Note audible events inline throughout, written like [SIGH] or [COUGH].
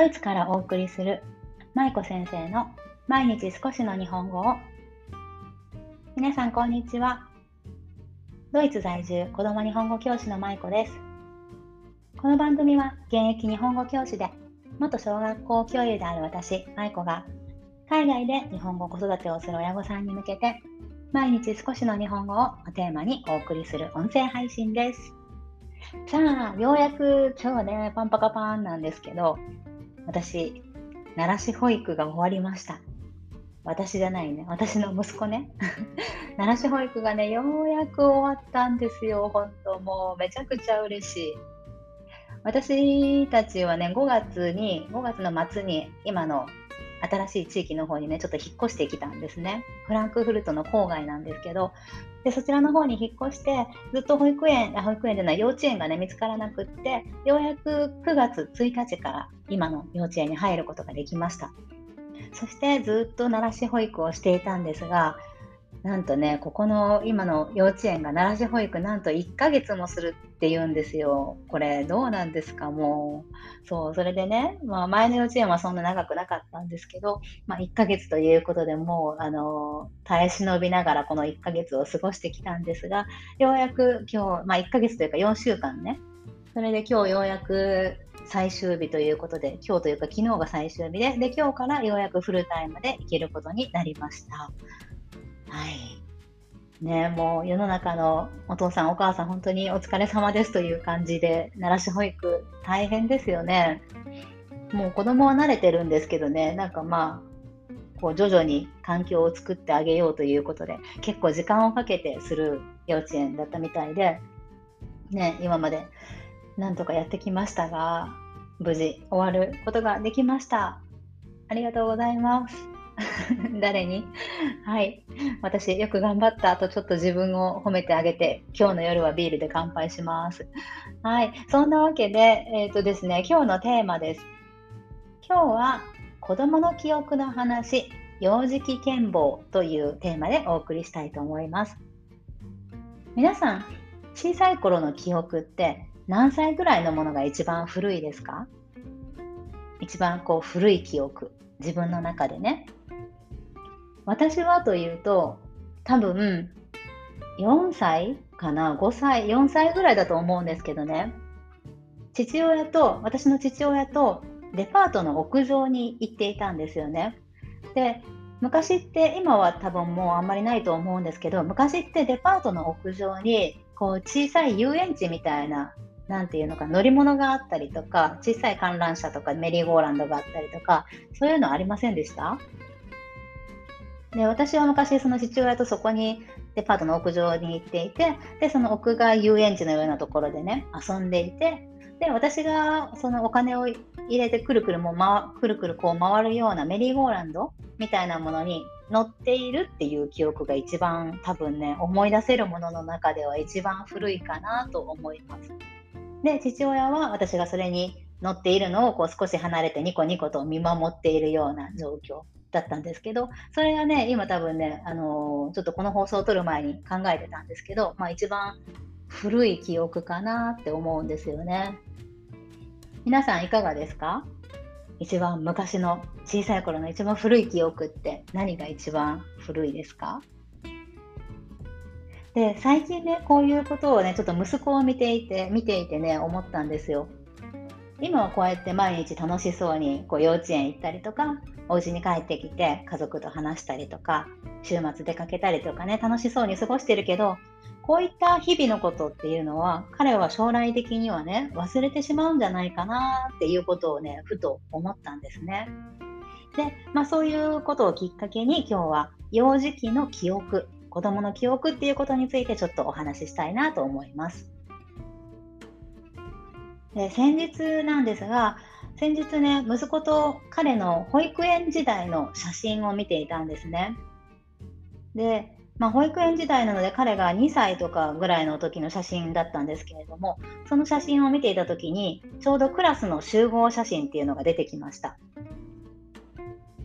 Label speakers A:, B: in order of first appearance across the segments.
A: ドイツからお送りする舞子先生の毎日少しの日本語を。皆さんこんにちは。ドイツ在住子供日本語教師の舞子です。この番組は現役日本語教師で元小学校教諭である私舞子が海外で日本語子育てをする親御さんに向けて毎日少しの日本語をテーマにお送りする音声配信です。さあ、ようやく今日はね、パンパカパンなんですけど、私、奈良市保育が終わりました。私じゃないね、私の息子ね。[LAUGHS] 奈良市保育がね、ようやく終わったんですよ、本当もうめちゃくちゃ嬉しい。私たちはね、5月に、5月の末に今の新しい地域の方にね、ちょっと引っ越してきたんですね。フランクフルトの郊外なんですけど、でそちらの方に引っ越して、ずっと保育園、保育園じゃない、幼稚園がね、見つからなくって、ようやく9月1日から今の幼稚園に入ることができました。そしてずっと奈良市保育をしていたんですが、なんとね、ここの今の幼稚園が奈良市保育なんと1ヶ月もするって言うんですよ。これどうなんですかもう。そう、それでね、まあ前の幼稚園はそんな長くなかったんですけど、まあ1ヶ月ということでもう、あの、耐え忍びながらこの1ヶ月を過ごしてきたんですが、ようやく今日、まあ1ヶ月というか4週間ね、それで今日ようやく最終日ということで、今日というか昨日が最終日で、で、今日からようやくフルタイムで行けることになりました。はい。ね、もう世の中のお父さん、お母さん、本当にお疲れ様ですという感じで、奈良市保育、大変ですよね。もう子供は慣れてるんですけどね、なんかまあ、こう徐々に環境を作ってあげようということで、結構時間をかけてする幼稚園だったみたいで、ね、今までなんとかやってきましたが、無事終わることができました。ありがとうございます。[LAUGHS] 誰に？はい。私、よく頑張ったとちょっと自分を褒めてあげて、今日の夜はビールで乾杯します。はい。そんなわけで、えっ、ー、とですね、今日のテーマです。今日は、子供の記憶の話、幼児期健忘というテーマでお送りしたいと思います。皆さん、小さい頃の記憶って何歳ぐらいのものが一番古いですか？一番こう古い記憶、自分の中でね。私はというと、多分、4歳かな ?5 歳 ?4 歳ぐらいだと思うんですけどね。父親と、私の父親とデパートの屋上に行っていたんですよね。で、昔って今は多分もうあんまりないと思うんですけど昔ってデパートの屋上にこう小さい遊園地みたいななんていうのか乗り物があったりとか小さい観覧車とかメリーゴーランドがあったりとかそういうのありませんでした？で私は昔その父親とそこにデパートの屋上に行っていてでその屋外遊園地のようなところでね遊んでいてで私がそのお金を入れてくるくるも、ま、くるくるこう回るようなメリーゴーランドみたいなものに乗っているっていう記憶が一番多分ね思い出せるものの中では一番古いかなと思います。で父親は私がそれに乗っているのをこう少し離れてニコニコと見守っているような状況だったんですけど、それがね、今多分ね、あのー、ちょっとこの放送を撮る前に考えてたんですけど、まあ一番古い記憶かなって思うんですよね。皆さんいかがですか？一番昔の小さい頃の一番古い記憶って何が一番古いですか？で最近ねこういうことをねちょっと息子を見ていて見ていてね思ったんですよ。今はこうやって毎日楽しそうにこう幼稚園行ったりとかお家に帰ってきて家族と話したりとか週末出かけたりとかね楽しそうに過ごしてるけどこういった日々のことっていうのは彼は将来的にはね忘れてしまうんじゃないかなっていうことをねふと思ったんですね。で、まあ、そういうことをきっかけに今日は幼児期の記憶子供の記憶っていうことについてちょっとお話ししたいなと思います。で先日なんですが、先日ね、息子と彼の保育園時代の写真を見ていたんですね。で、まあ、保育園時代なので彼が2歳とかぐらいの時の写真だったんですけれども、その写真を見ていた時に、ちょうどクラスの集合写真っていうのが出てきました。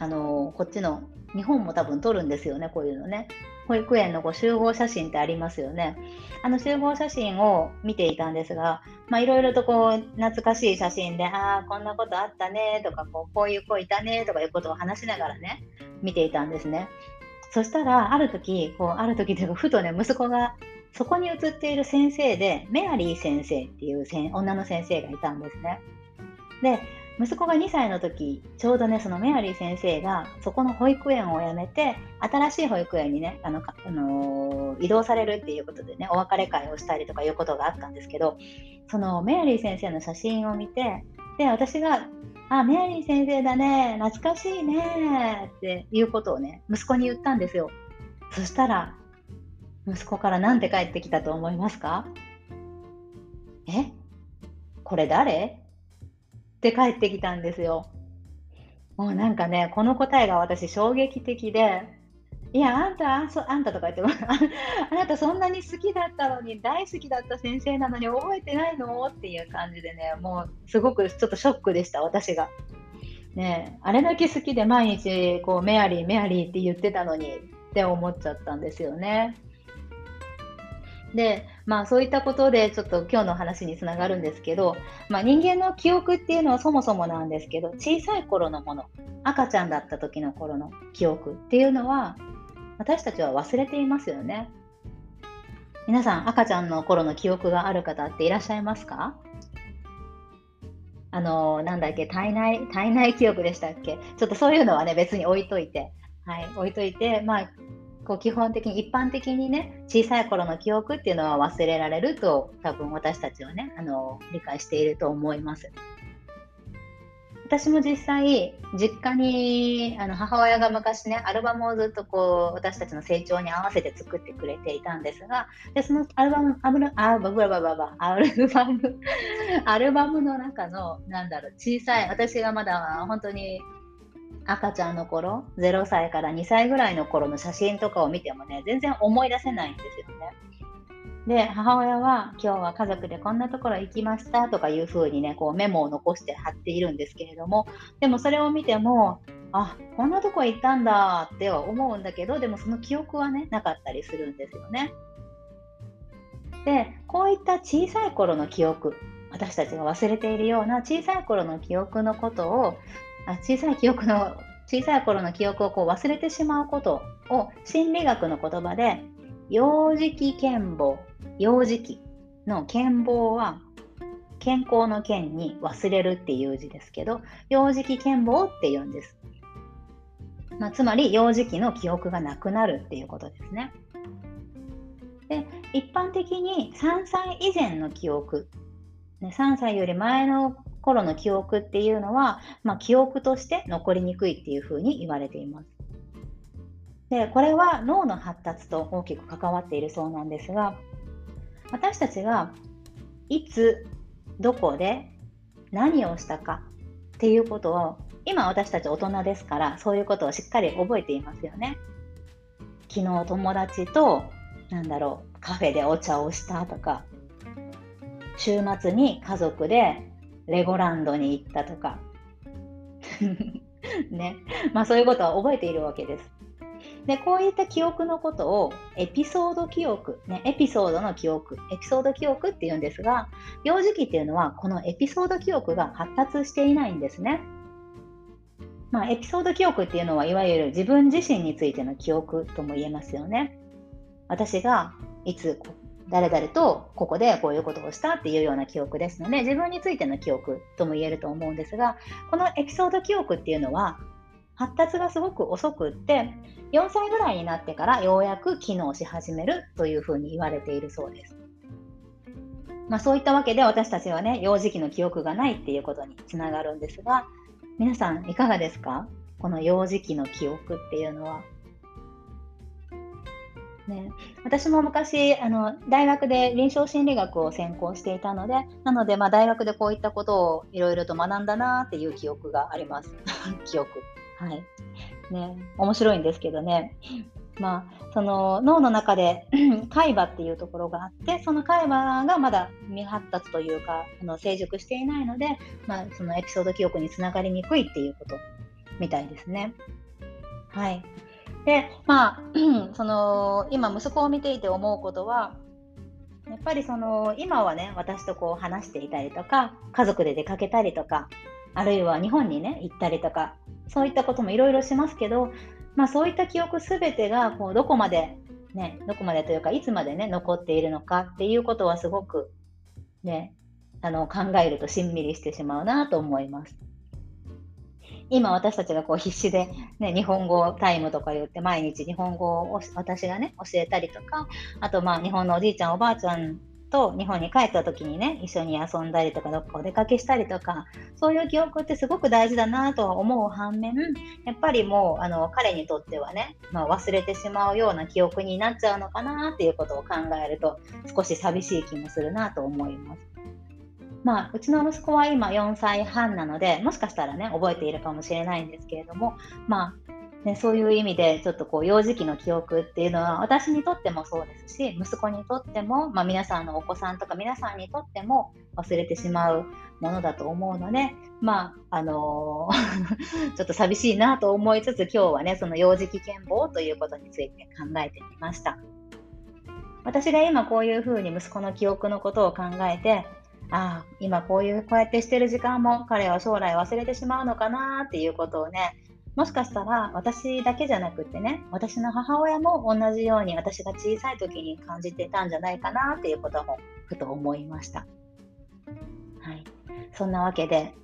A: あのこっちの日本も多分撮るんですよね、こういうのね。保育園のこう集合写真ってありますよね。あの集合写真を見ていたんですが、いろいろとこう懐かしい写真で、ああ、こんなことあったねとかこう、こういう子いたねとかいうことを話しながらね、見ていたんですね。そしたら、ある時、こうある時というか、ふとね、息子がそこに写っている先生で、メアリー先生っていう女の先生がいたんですね。で、息子が2歳の時ちょうどねそのメアリー先生がそこの保育園を辞めて新しい保育園にねあのあのー、移動されるっていうことでねお別れ会をしたりとかいうことがあったんですけどそのメアリー先生の写真を見てで私が「あメアリー先生だね懐かしいね」っていうことをね息子に言ったんですよ。そしたら息子から何て帰ってきたと思いますかえ？これ誰？って帰ってきたんですよ。もうなんかね、この答えが私衝撃的で、いや、あんた、ああんたとか言って [LAUGHS] あなたそんなに好きだったのに、大好きだった先生なのに覚えてないの？っていう感じでね、もうすごくちょっとショックでした、私が。ねあれだけ好きで毎日こうメアリー、メアリーって言ってたのにって思っちゃったんですよね。で、まあそういったことでちょっと今日の話につながるんですけど、まあ、人間の記憶っていうのはそもそもなんですけど、小さい頃のもの、赤ちゃんだった時の頃の記憶っていうのは、私たちは忘れていますよね。皆さん、赤ちゃんの頃の記憶がある方っていらっしゃいますか？あの、なんだっけ、体内、体内記憶でしたっけ？ちょっとそういうのはね、別に置いといて、はい、置いといて、まあ、こう基本的に一般的にね小さい頃の記憶っていうのは忘れられると多分私たちはねあの理解していると思います。私も実際実家にあの母親が昔ねアルバムをずっとこう私たちの成長に合わせて作ってくれていたんですがでそのアルバムアルあバブラバババアルバムアルバムの中のなんだろう小さい私がまだ本当に赤ちゃんの頃0歳から2歳ぐらいの頃の写真とかを見てもね全然思い出せないんですよね。で母親は今日は家族でこんなところ行きましたとかいうふうにねこうメモを残して貼っているんですけれどもでもそれを見てもあこんなとこ行ったんだっては思うんだけどでもその記憶はねなかったりするんですよね。でこういった小さい頃の記憶私たちが忘れているような小さい頃の記憶のことをあ小さい記憶の小さい頃の記憶をこう忘れてしまうことを心理学の言葉で幼児期健忘幼児期の健忘は健康の健に忘れるっていう字ですけど幼児期健忘って言うんです、まあ、つまり幼児期の記憶がなくなるっていうことですね。で一般的に3歳以前の記憶3歳より前の頃の記憶っていうのは、まあ、記憶として残りにくいっていうふうに言われています。でこれは脳の発達と大きく関わっているそうなんですが私たちがいつどこで何をしたかっていうことを今私たち大人ですからそういうことをしっかり覚えていますよね。昨日友達となんだろうカフェでお茶をしたとか週末に家族でレゴランドに行ったとか [LAUGHS] ねまあそういうことは覚えているわけです。でこういった記憶のことをエピソード記憶、ね、エピソードの記憶エピソード記憶っていうんですが幼児期っていうのはこのエピソード記憶が発達していないんですね。まあ、エピソード記憶っていうのはいわゆる自分自身についての記憶とも言えますよね。私がいつ誰々とここでこういうことをしたっていうような記憶ですので自分についての記憶とも言えると思うんですがこのエピソード記憶っていうのは発達がすごく遅くって4歳ぐらいになってからようやく機能し始めるというふうに言われているそうです。まあ、そういったわけで私たちはね幼児期の記憶がないっていうことにつながるんですが皆さんいかがですか？この幼児期の記憶っていうのはね、私も昔あの大学で臨床心理学を専攻していたのでなので、まあ、大学でこういったことをいろいろと学んだなっていう記憶があります。[LAUGHS] 記憶。はい。ね面白いんですけどね。まあ、その脳の中で [CLEARS THROAT] 海馬っていうところがあってその海馬がまだ未発達というかあの成熟していないので、まあ、そのエピソード記憶につながりにくいっていうことみたいですね。はい。でまあ [CLEARS THROAT] その今息子を見ていて思うことはやっぱりその今はね私とこう話していたりとか家族で出かけたりとかあるいは日本にね行ったりとかそういったこともいろいろしますけど、まあ、そういった記憶すべてがこうどこまでねどこまでというかいつまでね残っているのかっていうことはすごくねあの考えるとしんみりしてしまうなと思います。今私たちがこう必死で、ね、日本語タイムとか言って毎日日本語を私がね教えたりとかあとまあ日本のおじいちゃんおばあちゃんと日本に帰った時にね一緒に遊んだりとかどっかお出かけしたりとかそういう記憶ってすごく大事だなとは思う反面やっぱりもうあの彼にとってはね、まあ、忘れてしまうような記憶になっちゃうのかなっていうことを考えると少し寂しい気もするなと思います。まあ、うちの息子は今4歳半なのでもしかしたらね覚えているかもしれないんですけれども、まあね、そういう意味でちょっとこう幼児期の記憶っていうのは私にとってもそうですし息子にとっても、まあ、皆さんのお子さんとか皆さんにとっても忘れてしまうものだと思うので、まああのー、[LAUGHS] ちょっと寂しいなと思いつつ今日はねその幼児期健忘ということについて考えてみました。私が今こういうふうに息子の記憶のことを考えてああ今こういうこうやってしてる時間も彼は将来忘れてしまうのかなっていうことをねもしかしたら私だけじゃなくってね私の母親も同じように私が小さい時に感じてたんじゃないかなっていうこともふと思いました。はい、そんなわけで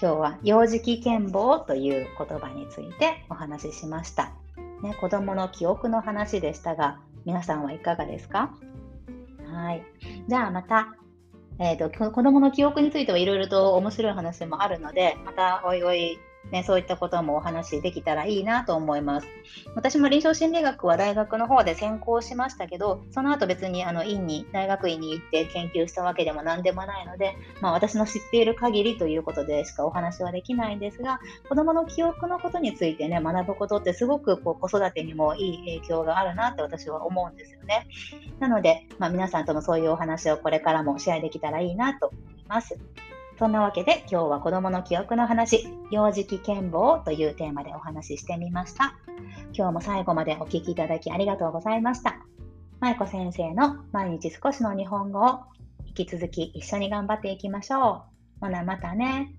A: 今日は幼児期健忘という言葉についてお話ししました。ね、子供の記憶の話でしたが皆さんはいかがですか？はい。じゃあまたえーと、子どもの記憶についてはいろいろと面白い話もあるのでまたおいおいね、そういったこともお話できたらいいなと思います。私も臨床心理学は大学の方で専攻しましたけど、その後別にあの院に、大学院に行って研究したわけでも何でもないので、まあ、私の知っている限りということでしかお話はできないんですが、子供の記憶のことについてね、学ぶことってすごくこう子育てにもいい影響があるなって私は思うんですよね。なので、まあ、皆さんともそういうお話をこれからもシェアできたらいいなと思います。そんなわけで今日は子供の記憶の話、幼児期健忘というテーマでお話ししてみました。今日も最後までお聴きいただきありがとうございました。舞子先生の毎日少しの日本語を引き続き一緒に頑張っていきましょう。ほなまたね。